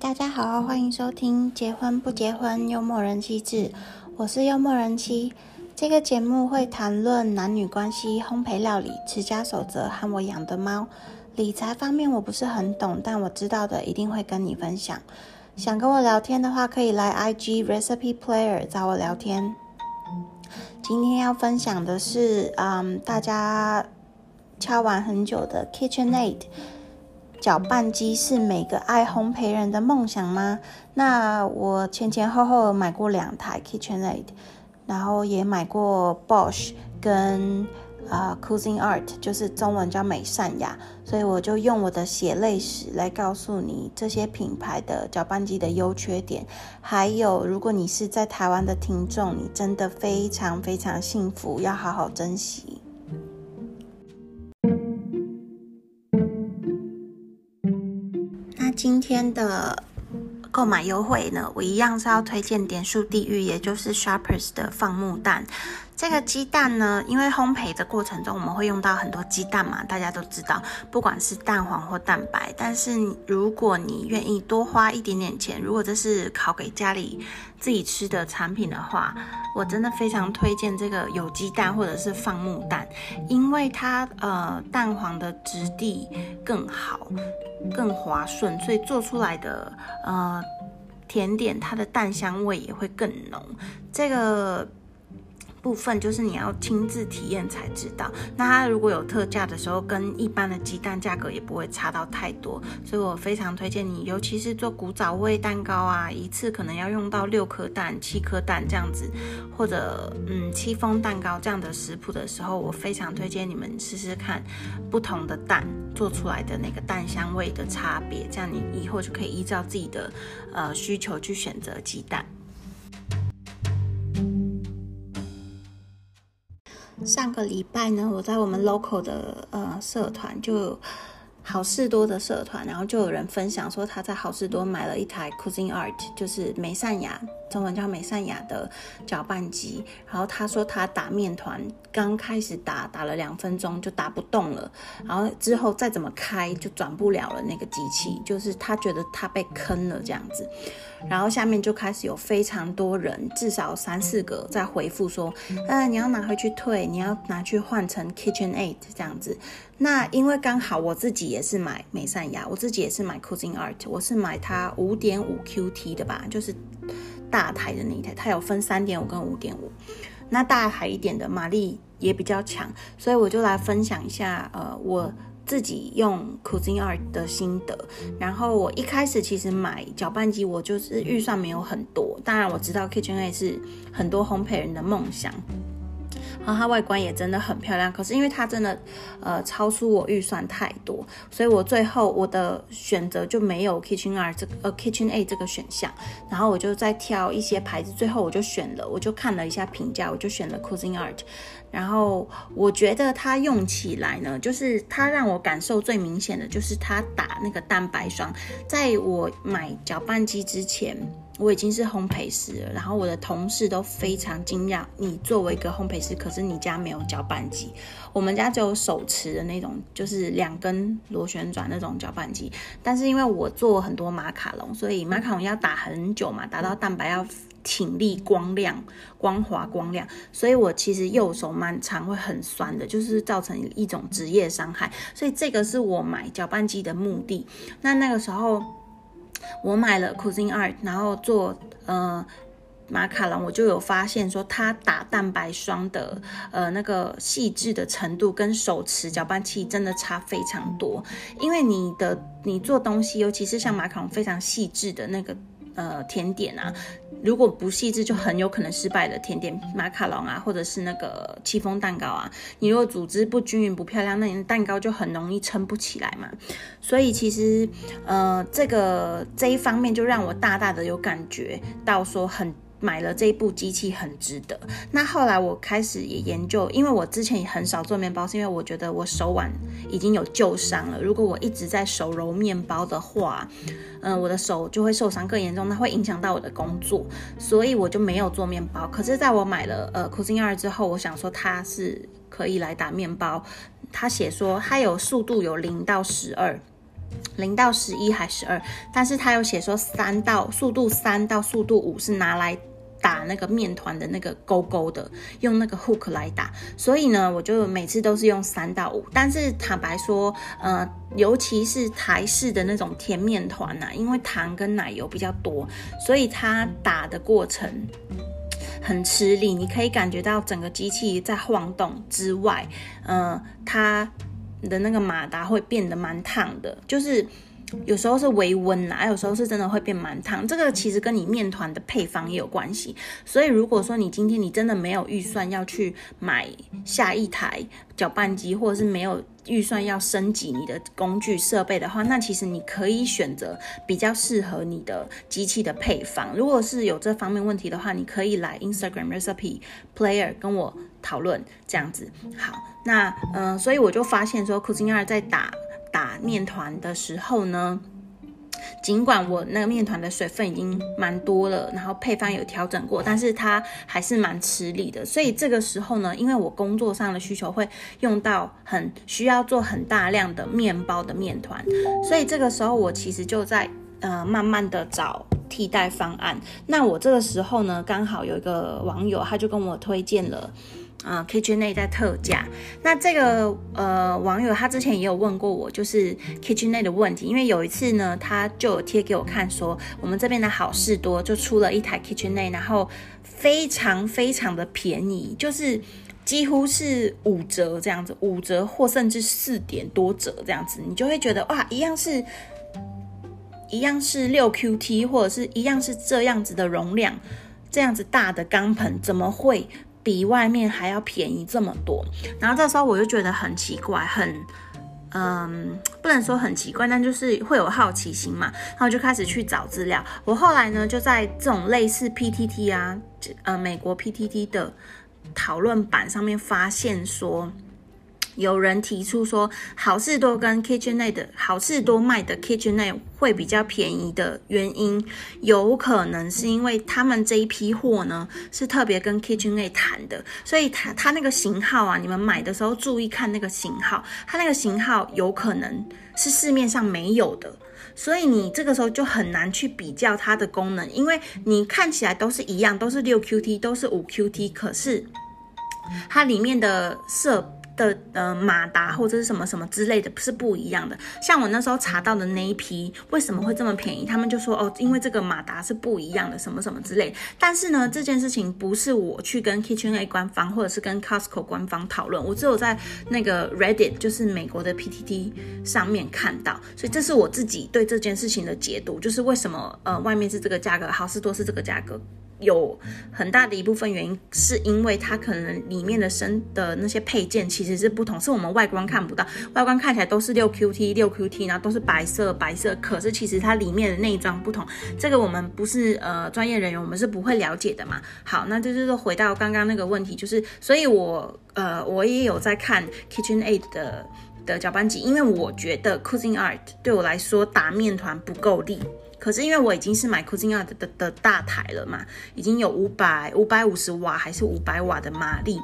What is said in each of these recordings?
大家好，欢迎收听《结婚不结婚幽默人妻志》，我是幽默人妻。这个节目会谈论男女关系、烘焙料理、持家守则和我养的猫。理财方面我不是很懂，但我知道的一定会跟你分享。想跟我聊天的话，可以来 IG Recipe Player 找我聊天。今天要分享的是，嗯，大家敲完很久的 KitchenAid。搅拌机是每个爱烘焙人的梦想吗？那我前前后后买过两台 KitchenAid，然后也买过 Bosch 跟啊 Cuisinart，就是中文叫美善雅，所以我就用我的血泪史来告诉你这些品牌的搅拌机的优缺点。还有，如果你是在台湾的听众，你真的非常非常幸福，要好好珍惜。今天的购买优惠呢，我一样是要推荐点数地狱，也就是 Sharpers 的放牧蛋。这个鸡蛋呢，因为烘焙的过程中我们会用到很多鸡蛋嘛，大家都知道，不管是蛋黄或蛋白。但是如果你愿意多花一点点钱，如果这是烤给家里自己吃的产品的话，我真的非常推荐这个有机蛋或者是放牧蛋，因为它呃蛋黄的质地更好，更滑顺，所以做出来的呃甜点它的蛋香味也会更浓。这个。部分就是你要亲自体验才知道。那它如果有特价的时候，跟一般的鸡蛋价格也不会差到太多，所以我非常推荐你，尤其是做古早味蛋糕啊，一次可能要用到六颗蛋、七颗蛋这样子，或者嗯戚风蛋糕这样的食谱的时候，我非常推荐你们试试看不同的蛋做出来的那个蛋香味的差别，这样你以后就可以依照自己的呃需求去选择鸡蛋。上个礼拜呢，我在我们 local 的呃社团，就好事多的社团，然后就有人分享说他在好事多买了一台 Cuisinart，就是美善雅。中文叫美善雅的搅拌机，然后他说他打面团刚开始打打了两分钟就打不动了，然后之后再怎么开就转不了了那个机器，就是他觉得他被坑了这样子，然后下面就开始有非常多人，至少三四个在回复说，呃你要拿回去退，你要拿去换成 KitchenAid 这样子，那因为刚好我自己也是买美善雅，我自己也是买 Cuisinart，我是买它五点五 QT 的吧，就是。大台的那一台，它有分三点五跟五点五，那大台一点的马力也比较强，所以我就来分享一下，呃，我自己用 Cuisinart 的心得。然后我一开始其实买搅拌机，我就是预算没有很多，当然我知道 KitchenA 是很多烘焙人的梦想。然后它外观也真的很漂亮，可是因为它真的，呃，超出我预算太多，所以我最后我的选择就没有 KitchenA 这个 KitchenA 这个选项，然后我就再挑一些牌子，最后我就选了，我就看了一下评价，我就选了 Cuisinart，然后我觉得它用起来呢，就是它让我感受最明显的就是它打那个蛋白霜，在我买搅拌机之前。我已经是烘焙师了，然后我的同事都非常惊讶。你作为一个烘焙师，可是你家没有搅拌机，我们家只有手持的那种，就是两根螺旋转那种搅拌机。但是因为我做很多马卡龙，所以马卡龙要打很久嘛，打到蛋白要挺立、光亮、光滑、光亮，所以我其实右手蛮长会很酸的，就是造成一种职业伤害。所以这个是我买搅拌机的目的。那那个时候。我买了 Cuisinart，然后做呃马卡龙，我就有发现说它打蛋白霜的呃那个细致的程度跟手持搅拌器真的差非常多。因为你的你做东西，尤其是像马卡龙非常细致的那个呃甜点啊。如果不细致，就很有可能失败的甜点马卡龙啊，或者是那个戚风蛋糕啊。你如果组织不均匀、不漂亮，那你的蛋糕就很容易撑不起来嘛。所以其实，呃，这个这一方面就让我大大的有感觉到说很。买了这一部机器很值得。那后来我开始也研究，因为我之前也很少做面包，是因为我觉得我手腕已经有旧伤了。如果我一直在手揉面包的话，嗯，我的手就会受伤更严重，那会影响到我的工作，所以我就没有做面包。可是在我买了呃 c o s i n 二之后，我想说它是可以来打面包。他写说它有速度有零到十二。零到十一还十二，但是他有写说三到速度三到速度五是拿来打那个面团的那个勾勾的，用那个 hook 来打，所以呢，我就每次都是用三到五。但是坦白说，呃，尤其是台式的那种甜面团呐，因为糖跟奶油比较多，所以它打的过程很吃力。你可以感觉到整个机器在晃动之外，呃，它。的那个马达会变得蛮烫的，就是有时候是微温啦，有时候是真的会变蛮烫。这个其实跟你面团的配方也有关系。所以如果说你今天你真的没有预算要去买下一台搅拌机，或者是没有预算要升级你的工具设备的话，那其实你可以选择比较适合你的机器的配方。如果是有这方面问题的话，你可以来 Instagram recipe player 跟我。讨论这样子好，那嗯，所以我就发现说 c o u s i n 二在打打面团的时候呢，尽管我那个面团的水分已经蛮多了，然后配方有调整过，但是它还是蛮吃力的。所以这个时候呢，因为我工作上的需求会用到很需要做很大量的面包的面团，所以这个时候我其实就在呃慢慢的找替代方案。那我这个时候呢，刚好有一个网友他就跟我推荐了。啊，KitchenAid 在特价。那这个呃网友他之前也有问过我，就是 KitchenAid 的问题。因为有一次呢，他就有贴给我看，说我们这边的好事多就出了一台 KitchenAid，然后非常非常的便宜，就是几乎是五折这样子，五折或甚至四点多折这样子，你就会觉得哇，一样是一样是六 QT，或者是一样是这样子的容量，这样子大的钢盆怎么会？比外面还要便宜这么多，然后这时候我就觉得很奇怪，很，嗯，不能说很奇怪，但就是会有好奇心嘛，然后就开始去找资料。我后来呢，就在这种类似 PTT 啊，呃，美国 PTT 的讨论版上面发现说。有人提出说，好事多跟 KitchenAid 好事多卖的 KitchenAid 会比较便宜的原因，有可能是因为他们这一批货呢是特别跟 KitchenAid 谈的，所以它它那个型号啊，你们买的时候注意看那个型号，它那个型号有可能是市面上没有的，所以你这个时候就很难去比较它的功能，因为你看起来都是一样，都是六 QT，都是五 QT，可是它里面的色。的呃马达或者是什么什么之类的是不一样的，像我那时候查到的那一批为什么会这么便宜？他们就说哦，因为这个马达是不一样的，什么什么之类。但是呢，这件事情不是我去跟 KitchenA 官方或者是跟 Costco 官方讨论，我只有在那个 Reddit 就是美国的 PTT 上面看到，所以这是我自己对这件事情的解读，就是为什么呃外面是这个价格，好事多是这个价格。有很大的一部分原因，是因为它可能里面的生的那些配件其实是不同，是我们外观看不到，外观看起来都是六 QT 六 QT，然后都是白色白色，可是其实它里面的内装不同，这个我们不是呃专业人员，我们是不会了解的嘛。好，那就是说回到刚刚那个问题，就是所以我呃我也有在看 KitchenAid 的的搅拌机，因为我觉得 Cuisinart 对我来说打面团不够力。可是因为我已经是买 Cuisinart 的的大台了嘛，已经有五百五百五十瓦还是五百瓦的马力，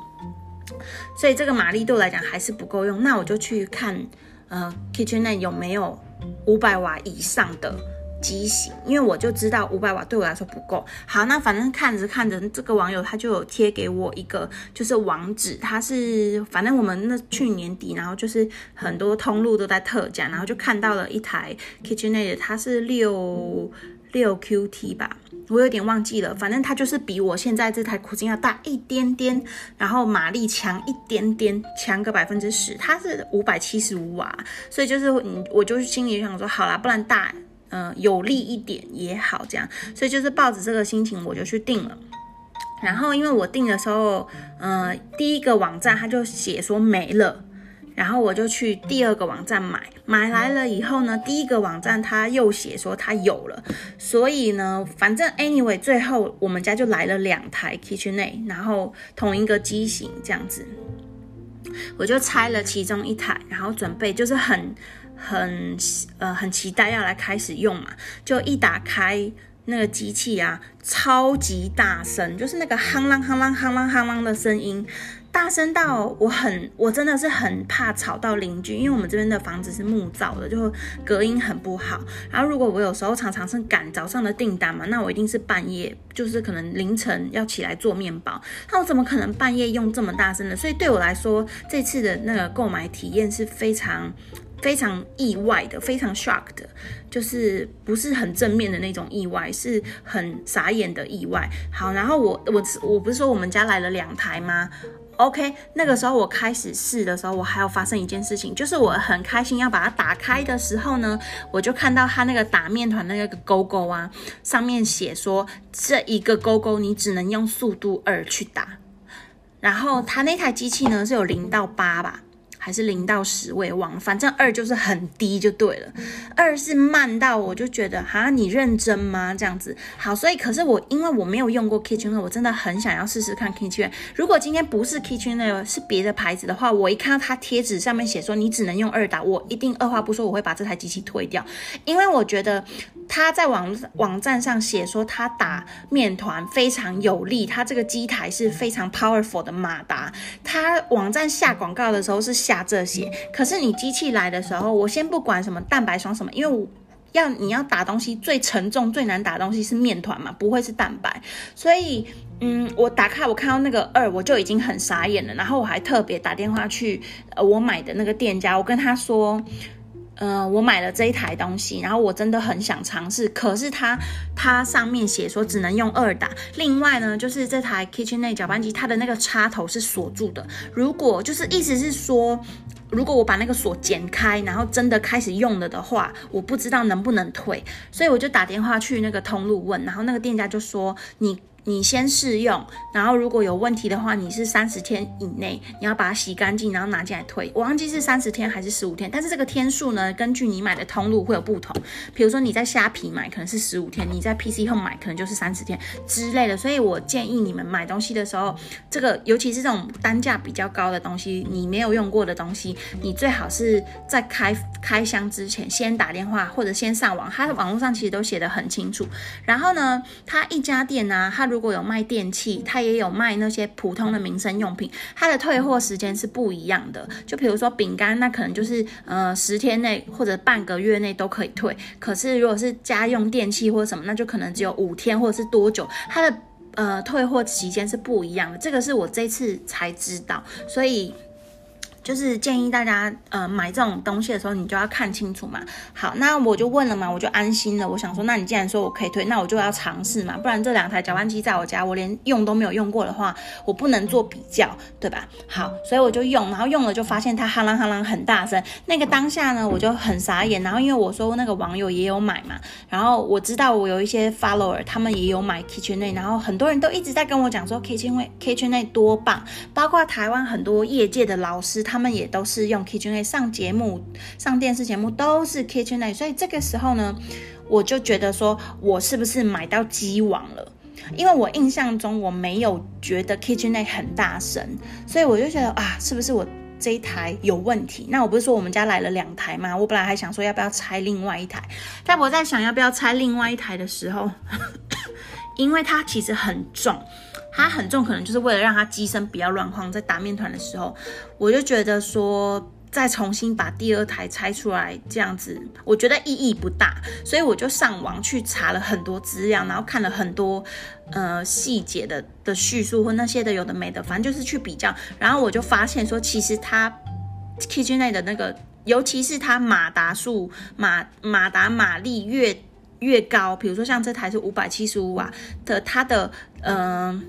所以这个马力对我来讲还是不够用。那我就去看呃 KitchenAid 有没有五百瓦以上的。机型，因为我就知道五百瓦对我来说不够。好，那反正看着看着，这个网友他就有贴给我一个就是网址，他是反正我们那去年底，然后就是很多通路都在特价，然后就看到了一台 KitchenAid，它是六六 QT 吧，我有点忘记了，反正它就是比我现在这台苦金要大一点点，然后马力强一点点，强个百分之十，它是五百七十五瓦，所以就是嗯，我就心里想说，好啦，不然大。嗯，有利一点也好，这样，所以就是抱着这个心情，我就去订了。然后，因为我订的时候，嗯，第一个网站他就写说没了，然后我就去第二个网站买，买来了以后呢，第一个网站他又写说他有了，所以呢，反正 anyway，最后我们家就来了两台 KitchenAid，然后同一个机型这样子，我就拆了其中一台，然后准备就是很。很呃很期待要来开始用嘛，就一打开那个机器啊，超级大声，就是那个夯啷夯啷夯啷夯啷的声音，大声到我很，我真的是很怕吵到邻居，因为我们这边的房子是木造的，就隔音很不好。然后如果我有时候常常是赶早上的订单嘛，那我一定是半夜，就是可能凌晨要起来做面包，那我怎么可能半夜用这么大声的？所以对我来说，这次的那个购买体验是非常。非常意外的，非常 shock 的，就是不是很正面的那种意外，是很傻眼的意外。好，然后我我我不是说我们家来了两台吗？OK，那个时候我开始试的时候，我还要发生一件事情，就是我很开心要把它打开的时候呢，我就看到它那个打面团那个勾勾啊，上面写说这一个勾勾你只能用速度二去打，然后它那台机器呢是有零到八吧。还是零到十，我也忘了，反正二就是很低就对了。二是慢到我就觉得，哈，你认真吗？这样子好，所以可是我因为我没有用过 Kitchen，我真的很想要试试看 Kitchen。如果今天不是 Kitchen，是别的牌子的话，我一看到它贴纸上面写说你只能用二打，我一定二话不说，我会把这台机器退掉，因为我觉得。他在网网站上写说，他打面团非常有力，他这个机台是非常 powerful 的马达。他网站下广告的时候是下这些，可是你机器来的时候，我先不管什么蛋白霜什么，因为要你要打东西最沉重最难打东西是面团嘛，不会是蛋白。所以，嗯，我打开我看到那个二，我就已经很傻眼了。然后我还特别打电话去呃我买的那个店家，我跟他说。呃，我买了这一台东西，然后我真的很想尝试，可是它它上面写说只能用二档。另外呢，就是这台 KitchenAid 搅拌机，它的那个插头是锁住的。如果就是意思是说，如果我把那个锁剪开，然后真的开始用了的话，我不知道能不能退，所以我就打电话去那个通路问，然后那个店家就说你。你先试用，然后如果有问题的话，你是三十天以内，你要把它洗干净，然后拿进来退。我忘记是三十天还是十五天，但是这个天数呢，根据你买的通路会有不同。比如说你在虾皮买可能是十五天，你在 PC Home 买可能就是三十天之类的。所以我建议你们买东西的时候，这个尤其是这种单价比较高的东西，你没有用过的东西，你最好是在开开箱之前先打电话或者先上网，它的网络上其实都写的很清楚。然后呢，它一家店呢，它果有卖电器，它也有卖那些普通的民生用品，它的退货时间是不一样的。就比如说饼干，那可能就是呃十天内或者半个月内都可以退。可是如果是家用电器或者什么，那就可能只有五天或者是多久，它的呃退货期间是不一样的。这个是我这次才知道，所以。就是建议大家，呃，买这种东西的时候，你就要看清楚嘛。好，那我就问了嘛，我就安心了。我想说，那你既然说我可以退，那我就要尝试嘛，不然这两台搅拌机在我家，我连用都没有用过的话，我不能做比较，对吧？好，所以我就用，然后用了就发现它哈啷哈啷很大声。那个当下呢，我就很傻眼。然后因为我说那个网友也有买嘛，然后我知道我有一些 follower，他们也有买 KitchenAid，然后很多人都一直在跟我讲说 KitchenAid KitchenAid 多棒，包括台湾很多业界的老师他。他们也都是用 KitchenA 上节目、上电视节目都是 KitchenA，所以这个时候呢，我就觉得说，我是不是买到机王了？因为我印象中我没有觉得 KitchenA 很大声，所以我就觉得啊，是不是我这一台有问题？那我不是说我们家来了两台吗？我本来还想说要不要拆另外一台，但我在想要不要拆另外一台的时候，因为它其实很重。它很重，可能就是为了让它机身不要乱晃。在打面团的时候，我就觉得说再重新把第二台拆出来，这样子我觉得意义不大。所以我就上网去查了很多资料，然后看了很多呃细节的的叙述或那些的有的没的，反正就是去比较。然后我就发现说，其实它 Kitchen 内的那个，尤其是它马达数马马达马力越越高，比如说像这台是五百七十五瓦的，它的嗯。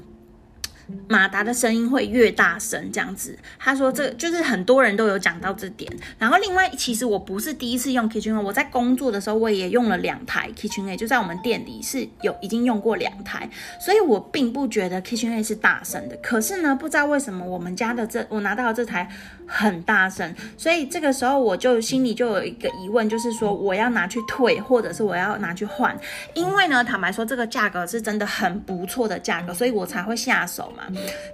马达的声音会越大声，这样子。他说这就是很多人都有讲到这点。然后另外，其实我不是第一次用 KitchenAid，我在工作的时候我也用了两台 KitchenAid，就在我们店里是有已经用过两台，所以我并不觉得 KitchenAid 是大声的。可是呢，不知道为什么我们家的这我拿到的这台很大声，所以这个时候我就心里就有一个疑问，就是说我要拿去退，或者是我要拿去换。因为呢，坦白说这个价格是真的很不错的价格，所以我才会下手。嘛。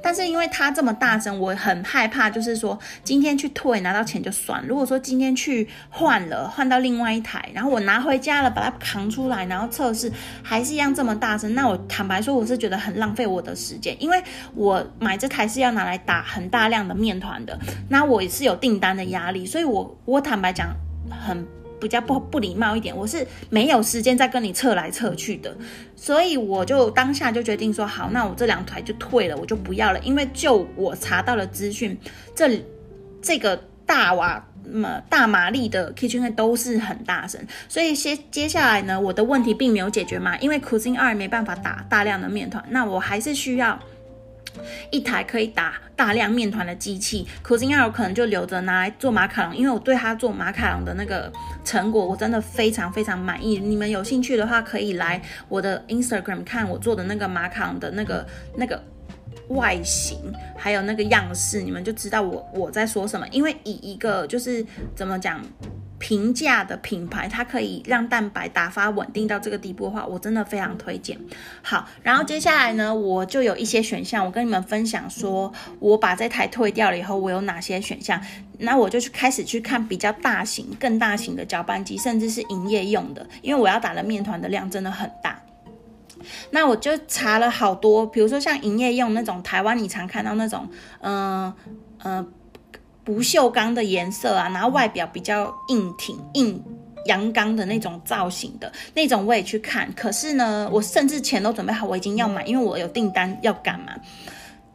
但是因为它这么大声，我很害怕，就是说今天去退拿到钱就算。如果说今天去换了，换到另外一台，然后我拿回家了，把它扛出来，然后测试还是一样这么大声，那我坦白说，我是觉得很浪费我的时间，因为我买这台是要拿来打很大量的面团的，那我也是有订单的压力，所以我我坦白讲很。比较不不礼貌一点，我是没有时间再跟你测来测去的，所以我就当下就决定说好，那我这两台就退了，我就不要了。因为就我查到了资讯，这这个大瓦嘛大马力的 Kitchen 都是很大声，所以接接下来呢，我的问题并没有解决嘛，因为 Cuisine 二没办法打大量的面团，那我还是需要。一台可以打大量面团的机器，可是应该有可能就留着拿来做马卡龙，因为我对它做马卡龙的那个成果，我真的非常非常满意。你们有兴趣的话，可以来我的 Instagram 看我做的那个马卡龙的那个那个外形，还有那个样式，你们就知道我我在说什么。因为以一个就是怎么讲？平价的品牌，它可以让蛋白打发稳定到这个地步的话，我真的非常推荐。好，然后接下来呢，我就有一些选项，我跟你们分享，说我把这台退掉了以后，我有哪些选项。那我就去开始去看比较大型、更大型的搅拌机，甚至是营业用的，因为我要打的面团的量真的很大。那我就查了好多，比如说像营业用那种台湾你常看到那种，嗯嗯。不锈钢的颜色啊，然后外表比较硬挺、硬阳刚的那种造型的那种，我也去看。可是呢，我甚至钱都准备好，我已经要买，因为我有订单要赶嘛。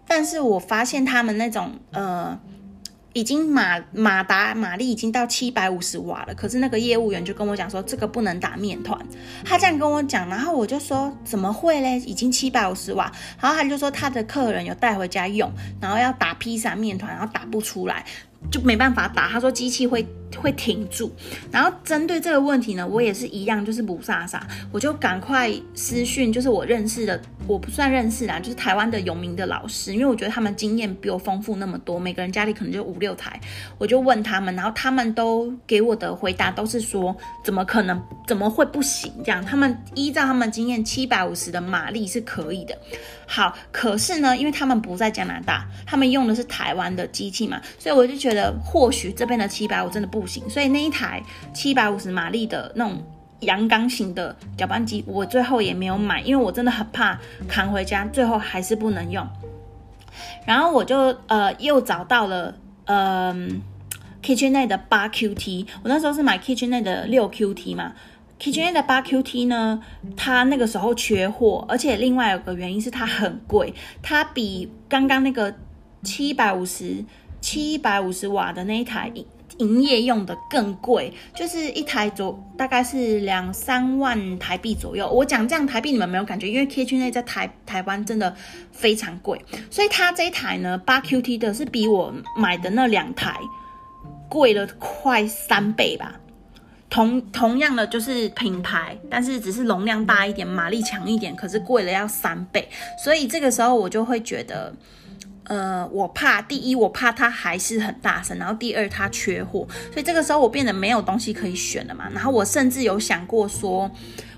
但是我发现他们那种呃。已经马马达马力已经到七百五十瓦了，可是那个业务员就跟我讲说这个不能打面团，他这样跟我讲，然后我就说怎么会嘞？已经七百五十瓦，然后他就说他的客人有带回家用，然后要打披萨面团，然后打不出来。就没办法打，他说机器会会停住。然后针对这个问题呢，我也是一样，就是不傻傻，我就赶快私讯，就是我认识的，我不算认识啦，就是台湾的有名的老师，因为我觉得他们经验比我丰富那么多，每个人家里可能就五六台，我就问他们，然后他们都给我的回答都是说，怎么可能，怎么会不行？这样，他们依照他们经验，七百五十的马力是可以的。好，可是呢，因为他们不在加拿大，他们用的是台湾的机器嘛，所以我就觉得或许这边的七百五真的不不行，所以那一台七百五十马力的那种阳刚型的搅拌机，我最后也没有买，因为我真的很怕扛回家，最后还是不能用。然后我就呃又找到了嗯 KitchenAid 的八 QT，我那时候是买 KitchenAid 的六 QT 嘛。KitchenAid 的八 QT 呢，它那个时候缺货，而且另外有个原因是它很贵，它比刚刚那个七百五十七百五十瓦的那一台营业用的更贵，就是一台左大概是两三万台币左右。我讲这样台币你们没有感觉，因为 KitchenAid 在台台湾真的非常贵，所以它这一台呢八 QT 的是比我买的那两台贵了快三倍吧。同同样的就是品牌，但是只是容量大一点，马力强一点，可是贵了要三倍。所以这个时候我就会觉得，呃，我怕第一，我怕它还是很大声，然后第二，它缺货。所以这个时候我变得没有东西可以选了嘛。然后我甚至有想过说，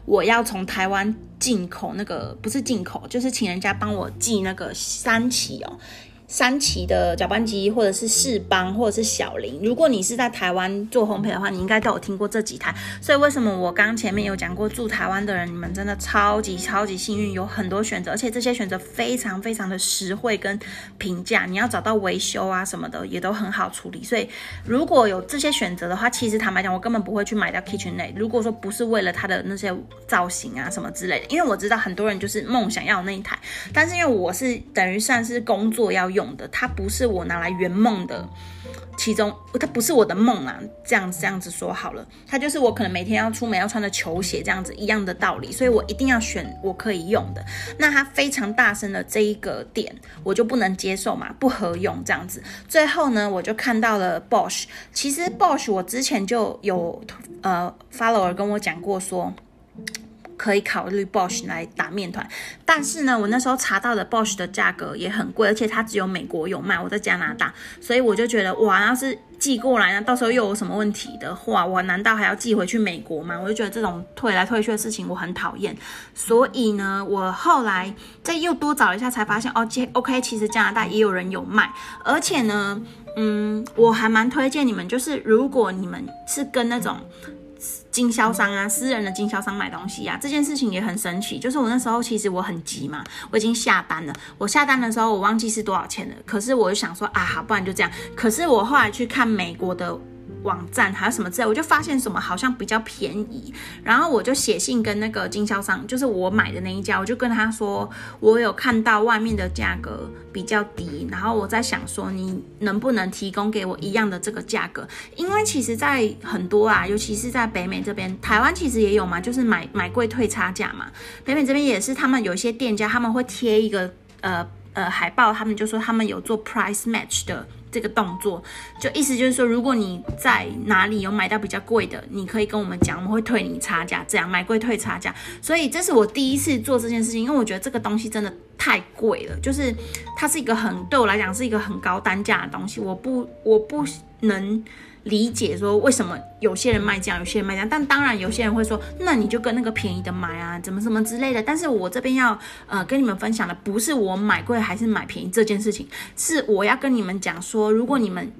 我要从台湾进口那个，不是进口，就是请人家帮我寄那个三期哦。三旗的搅拌机，或者是世邦，或者是小林。如果你是在台湾做烘焙的话，你应该都有听过这几台。所以为什么我刚前面有讲过，住台湾的人，你们真的超级超级幸运，有很多选择，而且这些选择非常非常的实惠跟平价。你要找到维修啊什么的，也都很好处理。所以如果有这些选择的话，其实坦白讲，我根本不会去买掉 KitchenAid。如果说不是为了它的那些造型啊什么之类的，因为我知道很多人就是梦想要那一台，但是因为我是等于算是工作要用。用的，它不是我拿来圆梦的，其中它不是我的梦啊，这样这样子说好了，它就是我可能每天要出门要穿的球鞋这样子一样的道理，所以我一定要选我可以用的。那它非常大声的这一个点，我就不能接受嘛，不合用这样子。最后呢，我就看到了 Bosch，其实 Bosch 我之前就有呃 follower 跟我讲过说。可以考虑 Bosch 来打面团，但是呢，我那时候查到的 Bosch 的价格也很贵，而且它只有美国有卖，我在加拿大，所以我就觉得哇，要是寄过来呢，到时候又有什么问题的话，我难道还要寄回去美国吗？我就觉得这种退来退去的事情我很讨厌。所以呢，我后来再又多找一下，才发现哦，OK，其实加拿大也有人有卖，而且呢，嗯，我还蛮推荐你们，就是如果你们是跟那种。经销商啊，私人的经销商买东西啊，这件事情也很神奇。就是我那时候其实我很急嘛，我已经下单了。我下单的时候我忘记是多少钱了，可是我就想说啊，好，不然就这样。可是我后来去看美国的。网站还有什么之类，我就发现什么好像比较便宜，然后我就写信跟那个经销商，就是我买的那一家，我就跟他说，我有看到外面的价格比较低，然后我在想说，你能不能提供给我一样的这个价格？因为其实，在很多啊，尤其是在北美这边，台湾其实也有嘛，就是买买贵退差价嘛。北美这边也是，他们有一些店家他们会贴一个呃呃海报，他们就说他们有做 price match 的。这个动作，就意思就是说，如果你在哪里有买到比较贵的，你可以跟我们讲，我们会退你差价，这样买贵退差价。所以这是我第一次做这件事情，因为我觉得这个东西真的太贵了，就是它是一个很对我来讲是一个很高单价的东西，我不我不能。理解说为什么有些人卖这样，有些人卖这样，但当然有些人会说，那你就跟那个便宜的买啊，怎么怎么之类的。但是我这边要呃跟你们分享的不是我买贵还是买便宜这件事情，是我要跟你们讲说，如果你们。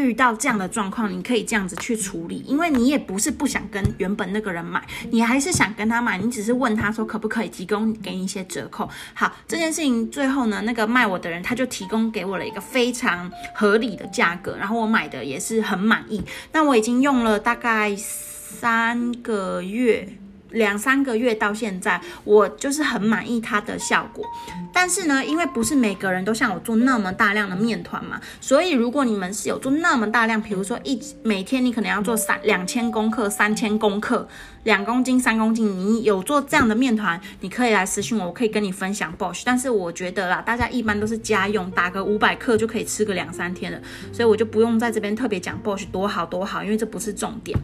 遇到这样的状况，你可以这样子去处理，因为你也不是不想跟原本那个人买，你还是想跟他买，你只是问他说可不可以提供给你一些折扣。好，这件事情最后呢，那个卖我的人他就提供给我了一个非常合理的价格，然后我买的也是很满意。那我已经用了大概三个月。两三个月到现在，我就是很满意它的效果。但是呢，因为不是每个人都像我做那么大量的面团嘛，所以如果你们是有做那么大量，比如说一每天你可能要做三两千公克、三千公克、两公斤、三公斤，你有做这样的面团，你可以来私信我，我可以跟你分享 Bosch。但是我觉得啦，大家一般都是家用，打个五百克就可以吃个两三天了，所以我就不用在这边特别讲 Bosch 多好多好，因为这不是重点。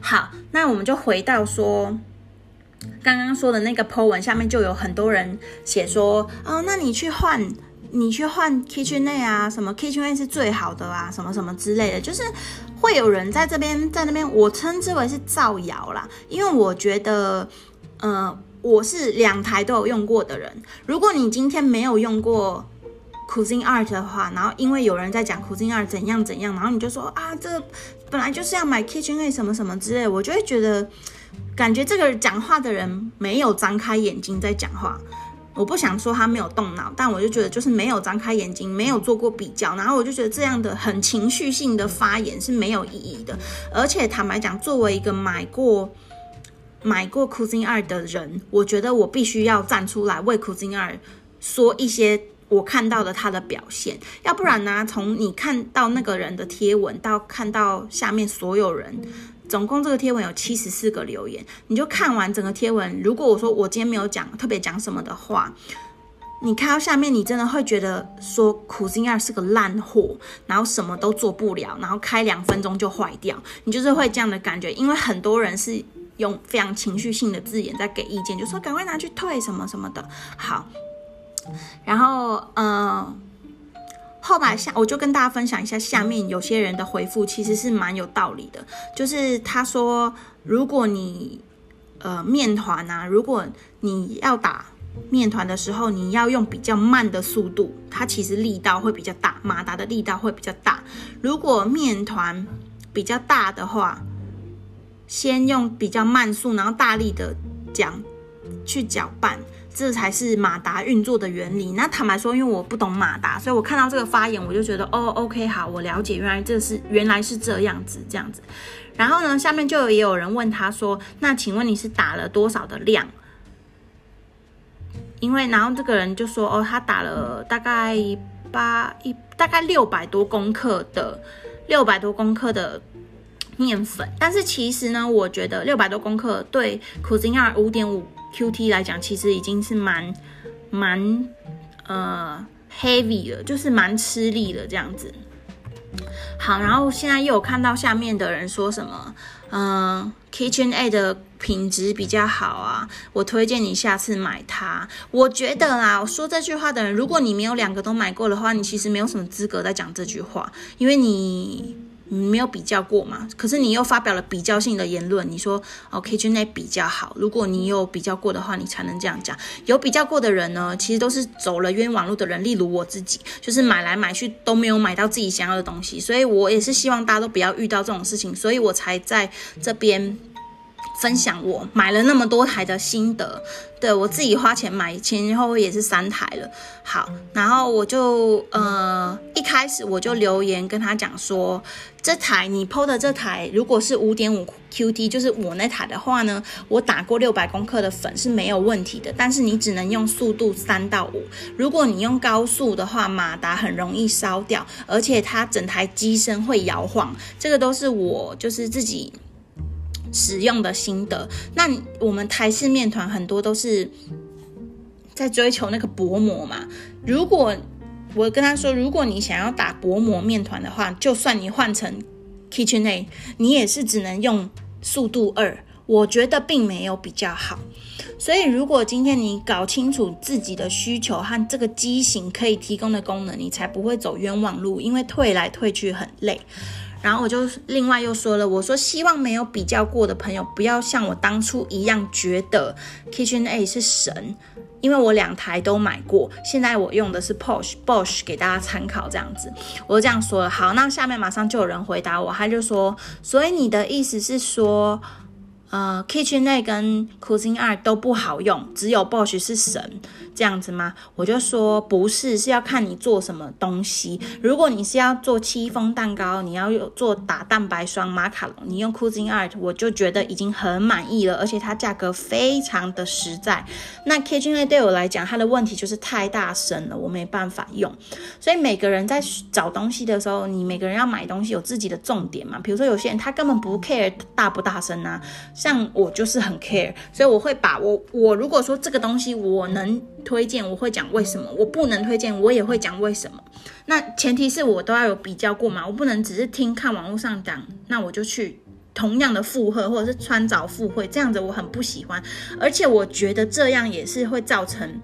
好，那我们就回到说刚刚说的那个 po 文下面，就有很多人写说，哦，那你去换，你去换 KitchenA 啊，什么 KitchenA 是最好的啊，什么什么之类的，就是会有人在这边在那边，我称之为是造谣啦，因为我觉得，呃，我是两台都有用过的人，如果你今天没有用过。Cuisine Art 的话，然后因为有人在讲 Cuisine Art 怎样怎样，然后你就说啊，这本来就是要买 KitchenAid 什么什么之类，我就会觉得感觉这个讲话的人没有张开眼睛在讲话。我不想说他没有动脑，但我就觉得就是没有张开眼睛，没有做过比较，然后我就觉得这样的很情绪性的发言是没有意义的。而且坦白讲，作为一个买过买过 Cuisine 二的人，我觉得我必须要站出来为 Cuisine 二说一些。我看到的他的表现，要不然呢？从你看到那个人的贴文到看到下面所有人，总共这个贴文有七十四个留言，你就看完整个贴文。如果我说我今天没有讲特别讲什么的话，你看到下面，你真的会觉得说苦心二是个烂货，然后什么都做不了，然后开两分钟就坏掉，你就是会这样的感觉。因为很多人是用非常情绪性的字眼在给意见，就说赶快拿去退什么什么的。好。然后，嗯，后来下我就跟大家分享一下，下面有些人的回复其实是蛮有道理的。就是他说，如果你呃面团啊，如果你要打面团的时候，你要用比较慢的速度，它其实力道会比较大，马达的力道会比较大。如果面团比较大的话，先用比较慢速，然后大力的讲去搅拌。这才是马达运作的原理。那坦白说，因为我不懂马达，所以我看到这个发言，我就觉得哦，OK，好，我了解，原来这是原来是这样子，这样子。然后呢，下面就也有人问他说：“那请问你是打了多少的量？”因为然后这个人就说：“哦，他打了大概八一，大概六百多公克的六百多公克的面粉。但是其实呢，我觉得六百多公克对 Cuisine 五点五。” Q T 来讲，其实已经是蛮蛮呃 heavy 了，就是蛮吃力的这样子。好，然后现在又有看到下面的人说什么，嗯，Kitchen A 的品质比较好啊，我推荐你下次买它。我觉得啦，说这句话的人，如果你没有两个都买过的话，你其实没有什么资格在讲这句话，因为你。你没有比较过嘛？可是你又发表了比较性的言论，你说哦，KJ 那比较好。如果你有比较过的话，你才能这样讲。有比较过的人呢，其实都是走了冤枉路的人。例如我自己，就是买来买去都没有买到自己想要的东西，所以我也是希望大家都不要遇到这种事情，所以我才在这边。分享我买了那么多台的心得，对我自己花钱买前前后后也是三台了。好，然后我就呃一开始我就留言跟他讲说，这台你 PO 的这台如果是五点五 QT，就是我那台的话呢，我打过六百公克的粉是没有问题的，但是你只能用速度三到五，如果你用高速的话，马达很容易烧掉，而且它整台机身会摇晃，这个都是我就是自己。使用的心得，那我们台式面团很多都是在追求那个薄膜嘛。如果我跟他说，如果你想要打薄膜面团的话，就算你换成 KitchenA，你也是只能用速度二。我觉得并没有比较好。所以，如果今天你搞清楚自己的需求和这个机型可以提供的功能，你才不会走冤枉路，因为退来退去很累。然后我就另外又说了，我说希望没有比较过的朋友不要像我当初一样觉得 Kitchen A 是神，因为我两台都买过，现在我用的是 Bosch，Bosch 给大家参考这样子，我就这样说了。好，那下面马上就有人回答我，他就说，所以你的意思是说？呃，Kitchen A 跟 Cuisine 二都不好用，只有 Bosch 是神，这样子吗？我就说不是，是要看你做什么东西。如果你是要做戚风蛋糕，你要有做打蛋白霜马卡龙，你用 Cuisinart，我就觉得已经很满意了，而且它价格非常的实在。那 Kitchen A 对我来讲，它的问题就是太大声了，我没办法用。所以每个人在找东西的时候，你每个人要买东西有自己的重点嘛。比如说有些人他根本不 care 大不大声啊。像我就是很 care，所以我会把我我如果说这个东西我能推荐，我会讲为什么；我不能推荐，我也会讲为什么。那前提是我都要有比较过嘛，我不能只是听看网络上讲，那我就去同样的附和或者是穿凿附会，这样子我很不喜欢，而且我觉得这样也是会造成。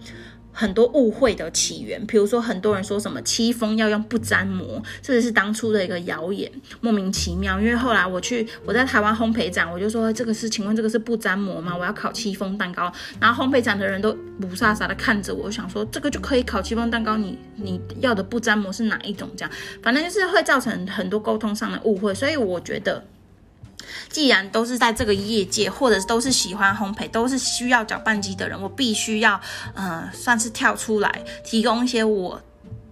很多误会的起源，比如说很多人说什么戚风要用不粘膜，这个是当初的一个谣言，莫名其妙。因为后来我去我在台湾烘焙展，我就说这个是，请问这个是不粘膜吗？我要烤戚风蛋糕，然后烘焙展的人都不傻傻的看着我，想说这个就可以烤戚风蛋糕，你你要的不粘膜是哪一种？这样，反正就是会造成很多沟通上的误会，所以我觉得。既然都是在这个业界，或者都是喜欢烘焙，都是需要搅拌机的人，我必须要，嗯，算是跳出来提供一些我。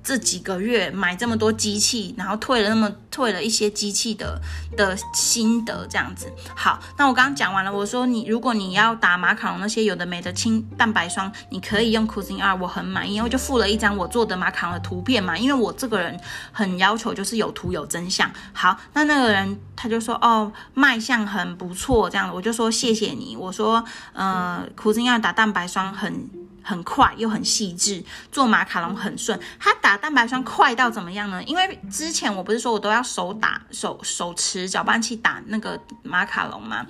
这几个月买这么多机器，然后退了那么退了一些机器的的心得，这样子。好，那我刚刚讲完了。我说你如果你要打马卡龙那些有的没的清蛋白霜，你可以用 Cuisine R，我很满意，因为就附了一张我做的马卡龙的图片嘛。因为我这个人很要求就是有图有真相。好，那那个人他就说哦卖相很不错，这样我就说谢谢你。我说呃 Cuisine R 打蛋白霜很。很快又很细致，做马卡龙很顺。它打蛋白霜快到怎么样呢？因为之前我不是说我都要手打手手持搅拌器打那个马卡龙吗？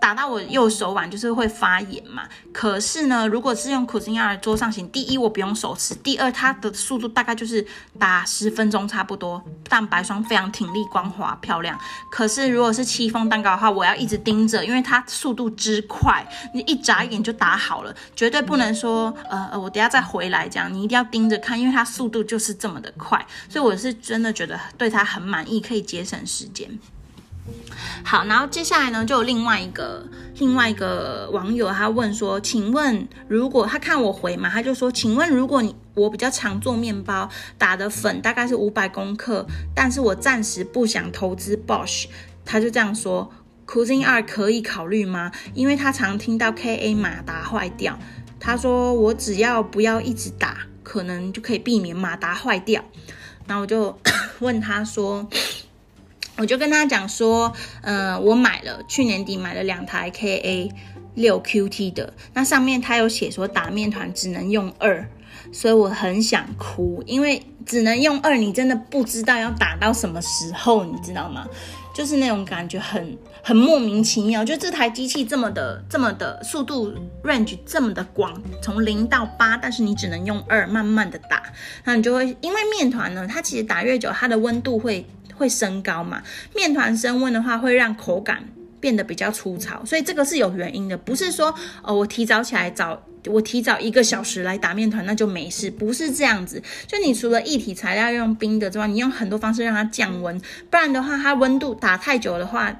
打到我右手腕就是会发炎嘛。可是呢，如果是用 Cuisine 桌上型，第一我不用手持，第二它的速度大概就是打十分钟差不多，蛋白霜非常挺立、光滑、漂亮。可是如果是戚风蛋糕的话，我要一直盯着，因为它速度之快，你一眨眼就打好了，绝对不能说呃呃我等下再回来这样，你一定要盯着看，因为它速度就是这么的快，所以我是真的觉得对它很满意，可以节省时间。好，然后接下来呢，就有另外一个另外一个网友他问说，请问如果他看我回嘛，他就说，请问如果你我比较常做面包，打的粉大概是五百公克，但是我暂时不想投资 Bosch，他就这样说，Cuisine 二可以考虑吗？因为他常听到 KA 马达坏掉，他说我只要不要一直打，可能就可以避免马达坏掉。然后我就 问他说。我就跟他讲说，嗯，我买了去年底买了两台 KA，六 QT 的，那上面他有写说打面团只能用二，所以我很想哭，因为只能用二，你真的不知道要打到什么时候，你知道吗？就是那种感觉很很莫名其妙，就这台机器这么的这么的速度 range 这么的广，从零到八，但是你只能用二慢慢的打，那你就会因为面团呢，它其实打越久，它的温度会会升高嘛，面团升温的话会让口感。变得比较粗糙，所以这个是有原因的，不是说哦我提早起来早，我提早一个小时来打面团那就没事，不是这样子。就你除了一体材料用冰的之外，你用很多方式让它降温，不然的话它温度打太久的话，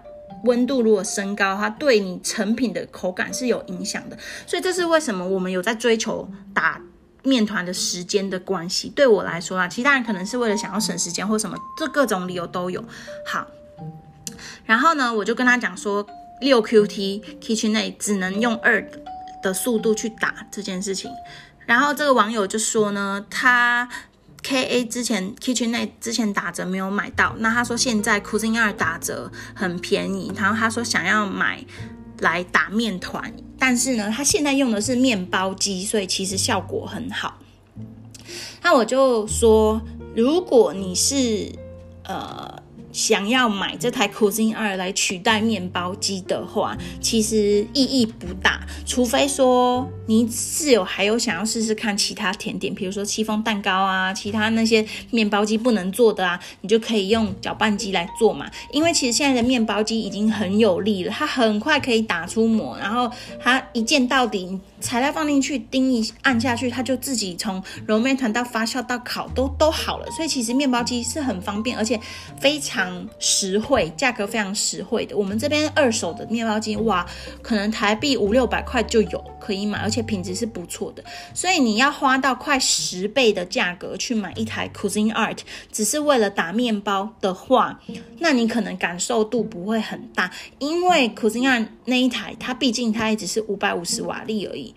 温度如果升高，它对你成品的口感是有影响的。所以这是为什么我们有在追求打面团的时间的关系。对我来说啊，其他人可能是为了想要省时间或什么，这各种理由都有。好。然后呢，我就跟他讲说，六 QT Kitchen 内只能用二的速度去打这件事情。然后这个网友就说呢，他 KA 之前 Kitchen 内之前打折没有买到，那他说现在 Cuisine 二打折很便宜，然后他说想要买来打面团，但是呢，他现在用的是面包机，所以其实效果很好。那我就说，如果你是呃。想要买这台 Cuisine 二来取代面包机的话，其实意义不大。除非说你是有还有想要试试看其他甜点，比如说戚风蛋糕啊，其他那些面包机不能做的啊，你就可以用搅拌机来做嘛。因为其实现在的面包机已经很有力了，它很快可以打出模，然后它一键到底。材料放进去，叮一按下去，它就自己从揉面团到发酵到烤都都好了。所以其实面包机是很方便，而且非常实惠，价格非常实惠的。我们这边二手的面包机，哇，可能台币五六百块就有可以买，而且品质是不错的。所以你要花到快十倍的价格去买一台 Cuisine Art，只是为了打面包的话，那你可能感受度不会很大，因为 Cuisine Art 那一台，它毕竟它也只是五百五十瓦力而已。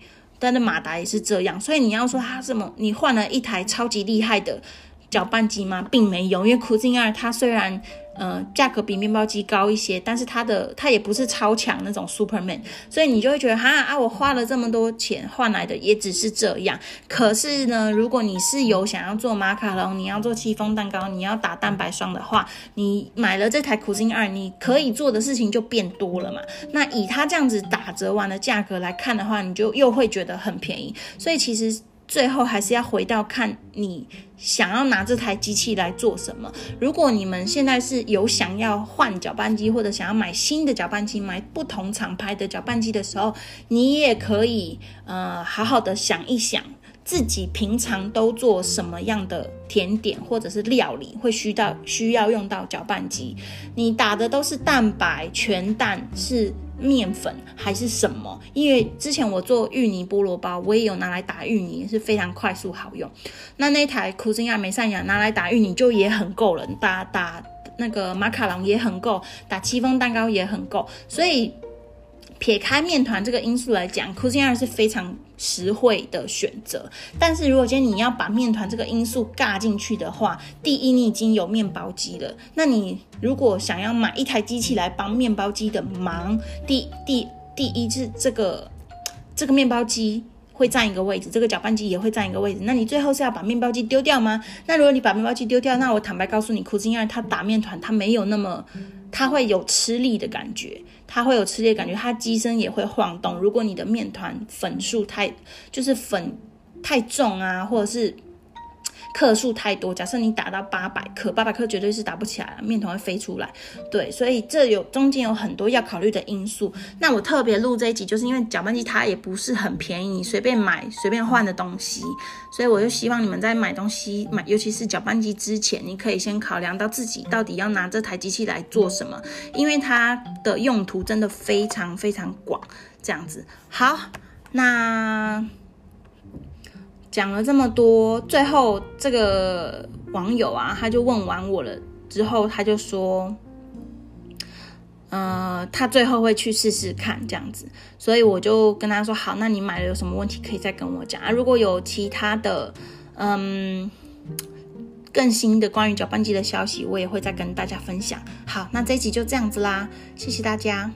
但是马达也是这样，所以你要说它什么？你换了一台超级厉害的搅拌机吗？并没有，因为酷鲸二它虽然。呃，价格比面包机高一些，但是它的它也不是超强那种 Superman，所以你就会觉得哈啊，我花了这么多钱换来的也只是这样。可是呢，如果你是有想要做马卡龙，你要做戚风蛋糕，你要打蛋白霜的话，你买了这台苦心二，你可以做的事情就变多了嘛。那以它这样子打折完的价格来看的话，你就又会觉得很便宜。所以其实。最后还是要回到看你想要拿这台机器来做什么。如果你们现在是有想要换搅拌机，或者想要买新的搅拌机，买不同厂牌的搅拌机的时候，你也可以呃好好的想一想，自己平常都做什么样的甜点或者是料理会需到需要用到搅拌机。你打的都是蛋白全蛋是。面粉还是什么？因为之前我做芋泥菠萝包，我也有拿来打芋泥，是非常快速好用。那那台酷津亚美善雅拿来打芋泥就也很够了，打打那个马卡龙也很够，打戚风蛋糕也很够，所以。撇开面团这个因素来讲，Cuisine 是非常实惠的选择。但是如果今天你要把面团这个因素尬进去的话，第一你已经有面包机了，那你如果想要买一台机器来帮面包机的忙，第第第一是这个这个面包机。会占一个位置，这个搅拌机也会占一个位置。那你最后是要把面包机丢掉吗？那如果你把面包机丢掉，那我坦白告诉你，苦心二它打面团它没有那么，它会有吃力的感觉，它会有吃力的感觉，它机身也会晃动。如果你的面团粉数太，就是粉太重啊，或者是。克数太多，假设你打到八百克，八百克绝对是打不起来了，面团会飞出来。对，所以这有中间有很多要考虑的因素。那我特别录这一集，就是因为搅拌机它也不是很便宜，随便买随便换的东西，所以我就希望你们在买东西买，尤其是搅拌机之前，你可以先考量到自己到底要拿这台机器来做什么，因为它的用途真的非常非常广。这样子，好，那。讲了这么多，最后这个网友啊，他就问完我了之后，他就说，呃，他最后会去试试看这样子，所以我就跟他说，好，那你买了有什么问题可以再跟我讲啊？如果有其他的，嗯，更新的关于搅拌机的消息，我也会再跟大家分享。好，那这一集就这样子啦，谢谢大家。